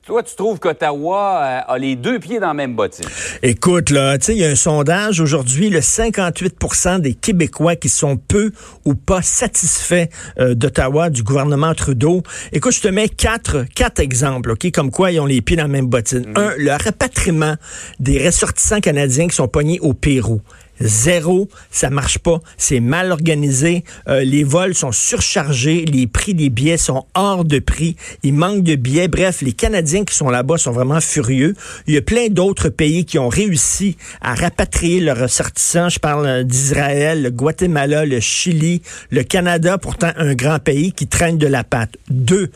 Toi, tu trouves qu'Ottawa euh, a les deux pieds dans la même bottine? Écoute, là, tu sais, il y a un sondage aujourd'hui, le 58% des Québécois qui sont peu ou pas satisfaits euh, d'Ottawa, du gouvernement Trudeau. Écoute, je te mets quatre, quatre exemples, OK, comme quoi ils ont les pieds dans la même bottine. Mm. Un, le rapatriement des ressortissants canadiens qui sont pognés au Pérou. Zéro, ça marche pas, c'est mal organisé, euh, les vols sont surchargés, les prix des billets sont hors de prix, il manque de billets. Bref, les Canadiens qui sont là-bas sont vraiment furieux. Il y a plein d'autres pays qui ont réussi à rapatrier leurs ressortissants. Je parle euh, d'Israël, le Guatemala, le Chili, le Canada, pourtant un grand pays qui traîne de la patte. Deux,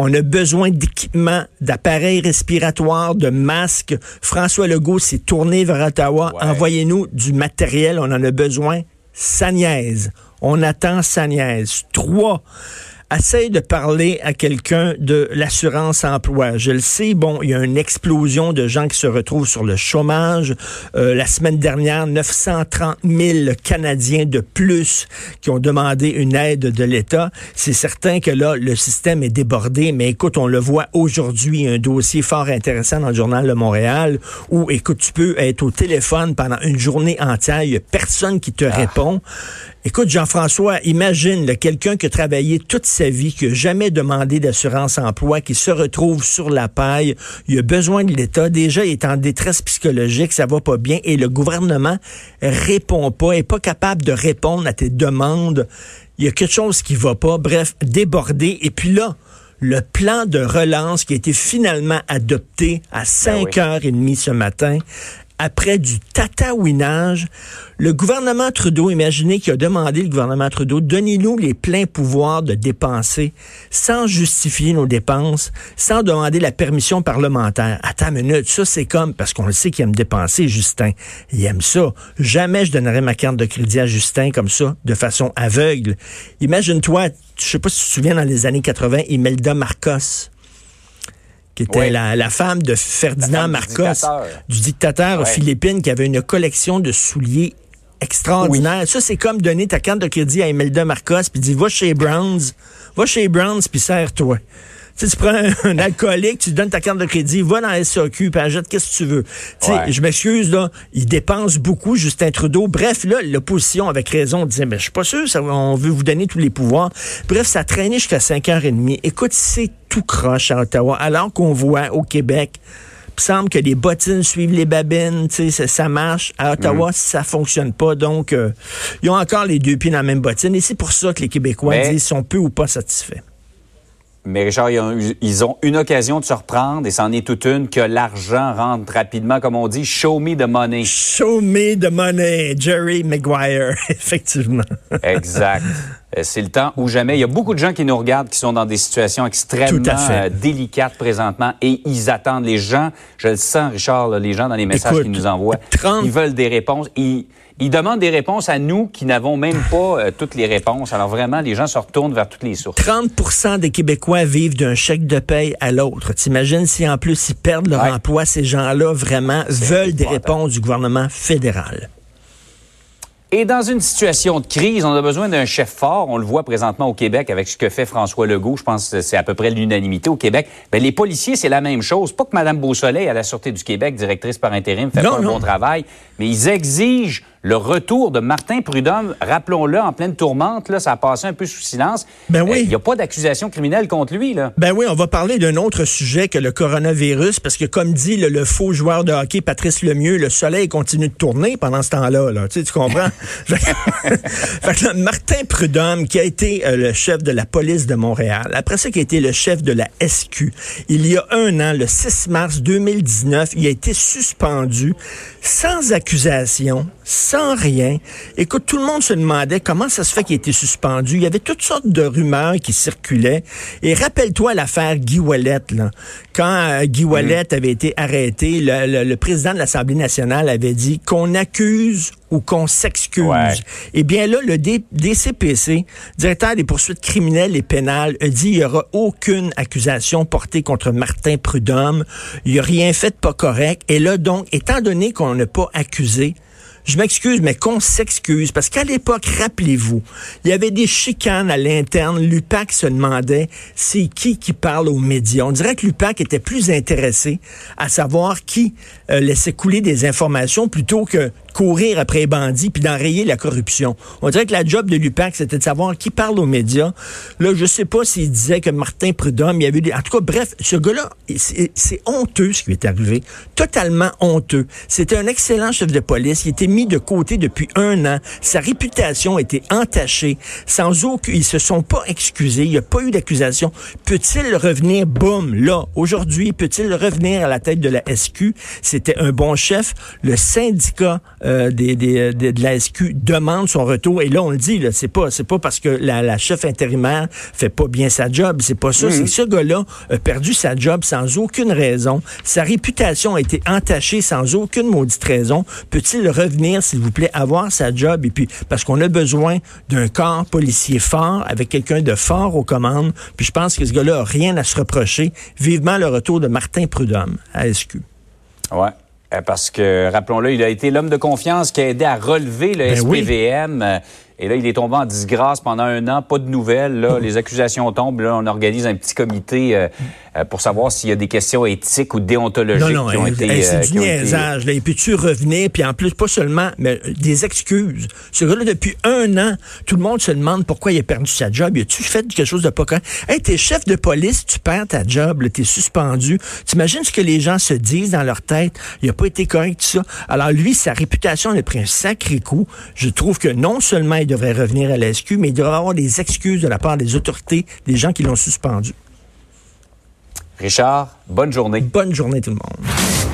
on a besoin d'équipements, d'appareils respiratoires, de masques. François Legault s'est tourné vers Ottawa. Ouais. Envoyez-nous du matériel, on en a besoin. Ça niaise. On attend ça niaise. Trois, essaye de parler à quelqu'un de l'assurance emploi. Je le sais, bon, il y a une explosion de gens qui se retrouvent sur le chômage. Euh, la semaine dernière, 930 000 Canadiens de plus qui ont demandé une aide de l'État. C'est certain que là, le système est débordé, mais écoute, on le voit aujourd'hui, un dossier fort intéressant dans le journal de Montréal où, écoute, tu peux être au téléphone pendant une journée entière, il y a personne qui te répond. Écoute, Jean-François, imagine quelqu'un qui a travaillé toute sa vie, qui n'a jamais demandé d'assurance emploi, qui se retrouve sur la paille, il a besoin de l'État, déjà il est en détresse psychologique, ça va pas bien, et le gouvernement répond pas, est pas capable de répondre à tes demandes. Il y a quelque chose qui va pas, bref, débordé. Et puis là, le plan de relance qui a été finalement adopté à 5h30 ce matin, après du tatouinage, le gouvernement Trudeau, imaginez qu'il a demandé, le gouvernement Trudeau, donnez-nous les pleins pouvoirs de dépenser sans justifier nos dépenses, sans demander la permission parlementaire. Attends une minute, ça c'est comme, parce qu'on le sait qu'il aime dépenser, Justin. Il aime ça. Jamais je donnerais ma carte de crédit à Justin comme ça, de façon aveugle. Imagine-toi, je sais pas si tu te souviens, dans les années 80, Imelda Marcos qui était Oui. la, la femme de Ferdinand femme du Marcos, dictateur. du dictateur aux Ouais. Philippines, qui avait une collection de souliers extraordinaire. Ça, c'est comme donner ta carte de crédit à Imelda Marcos, puis dire, va chez Browns, va chez Browns, puis serre-toi. Tu, sais, tu prends un, un alcoolique, tu lui donnes ta carte de crédit, va dans la SAQ, puis achète qu'est-ce que tu veux? Tu sais, Ouais. Je m'excuse, là, il dépense beaucoup, Justin Trudeau. Bref, là, l'opposition, avec raison, disait, mais je suis pas sûr, ça, on veut vous donner tous les pouvoirs. Bref, ça a traîné jusqu'à 5h30. Écoute, c'est tout croche à Ottawa, alors qu'on voit au Québec, il semble que les bottines suivent les babines, tu sais, ça, ça marche. À Ottawa, ça fonctionne pas. Donc, euh, ils ont encore les deux pieds dans la même bottine. Et c'est pour ça que les Québécois Mais- disent qu'ils sont peu ou pas satisfaits. Mais Richard, ils ont, eu- ils ont une occasion de se reprendre, et c'en est toute une, que l'argent rentre rapidement, comme on dit, show me the money. Show me the money, Jerry Maguire, effectivement. Exact. Euh, C'est le temps ou jamais. Il y a beaucoup de gens qui nous regardent qui sont dans des situations extrêmement euh, délicates présentement et ils attendent. Les gens, je le sens, Richard, là, les gens dans les messages qu'ils nous envoient, 30 ils veulent des réponses. Ils, ils demandent des réponses à nous qui n'avons même pas euh, toutes les réponses. Alors vraiment, les gens se retournent vers toutes les sources. 30 des Québécois vivent d'un chèque de paye à l'autre. T'imagines si en plus ils perdent leur Ouais. emploi, ces gens-là vraiment veulent des réponses du gouvernement fédéral. Et dans une situation de crise, on a besoin d'un chef fort. On le voit présentement au Québec avec ce que fait François Legault. Je pense que c'est à peu près l'unanimité au Québec. Ben, les policiers, c'est la même chose. Pas que Mme Beausoleil, à la Sûreté du Québec, directrice par intérim, fait Non, pas un bon travail, mais ils exigent le retour de Martin Prudhomme. Rappelons-le, en pleine tourmente, là, ça a passé un peu sous silence. Ben oui. Euh, Il n'y a pas d'accusation criminelle contre lui. Là. Ben oui, on va parler d'un autre sujet que le coronavirus, parce que comme dit le, le faux joueur de hockey Patrice Lemieux, le soleil continue de tourner pendant ce temps-là. Là. Tu, sais, tu comprends? fait que, fait que là, Martin Prudhomme, qui a été euh, le chef de la police de Montréal, après ça, qui a été le chef de la SQ, il y a un an, le 6 mars 2019, il a été suspendu sans accusation, sans rien. Écoute, tout le monde se demandait comment ça se fait qu'il était suspendu. Il y avait toutes sortes de rumeurs qui circulaient. Et rappelle-toi l'affaire Guy Wallet, là. Quand euh, Guy mm. Wallet avait été arrêté, le président de l'Assemblée nationale avait dit qu'on accuse ou qu'on s'excuse. Eh bien là, le DCPC, directeur des poursuites criminelles et pénales, a dit qu'il n'y aura aucune accusation portée contre Martin Prudhomme. Il n'y a rien fait de pas correct. Et là, donc, étant donné qu'on n'a pas accusé, je m'excuse, mais qu'on s'excuse, parce qu'à l'époque, rappelez-vous, il y avait des chicanes à l'interne. L'UPAC se demandait c'est qui qui parle aux médias? On dirait que l'UPAC était plus intéressé à savoir qui euh, laissait couler des informations plutôt que courir après les bandits puis d'enrayer la corruption. On dirait que la job de l'UPAC, c'était de savoir qui parle aux médias. Là, je sais pas s'il disait que Martin Prudhomme, il y avait des... En tout cas, bref, ce gars-là, c'est honteux ce qui lui est arrivé. Totalement honteux. C'était un excellent chef de police. Il était mis de côté depuis un an. Sa réputation été entachée. Sans aucun... Ils se sont pas excusés. Il n'y a pas eu d'accusation. Peut-il revenir, boum, là, aujourd'hui? Peut-il revenir à la tête de la SQ? C'était un bon chef. Le syndicat euh, des, des, de la SQ demande son retour. Et là, on le dit, là, c'est pas, c'est pas parce que la, la, chef intérimaire fait pas bien sa job. C'est pas ça. Mhm. C'est que ce gars-là a perdu sa job sans aucune raison. Sa réputation a été entachée sans aucune maudite raison. Peut-il revenir, s'il vous plaît, avoir sa job? Et puis, parce qu'on a besoin d'un corps policier fort, avec quelqu'un de fort aux commandes. Puis je pense que ce gars-là a rien à se reprocher. Vivement le retour de Martin Prudhomme à SQ. Ouais. Euh, parce que, rappelons-le, il a été l'homme de confiance qui a aidé à relever le ben SPVM. Et là, il est tombé en disgrâce pendant un an, pas de nouvelles. Là, les accusations tombent. Là, on organise un petit comité euh, euh, pour savoir s'il y a des questions éthiques ou déontologiques non, non, qui ont été. c'est euh, du niaisage. Là. Et puis tu revenir, puis en plus, pas seulement, mais des excuses. Ce gars-là, depuis un an, tout le monde se demande pourquoi il a perdu sa job. Y a-tu fait quelque chose de pas correct? Hey, t'es chef de police, tu perds ta job, t'es suspendu. T'imagines ce que les gens se disent dans leur tête? Il a pas été correct, tout ça. Alors lui, sa réputation, il a pris un sacré coup. Je trouve que non seulement il devrait revenir à la mais il devrait avoir des excuses de la part des autorités, des gens qui l'ont suspendu. Richard, bonne journée. Bonne journée tout le monde.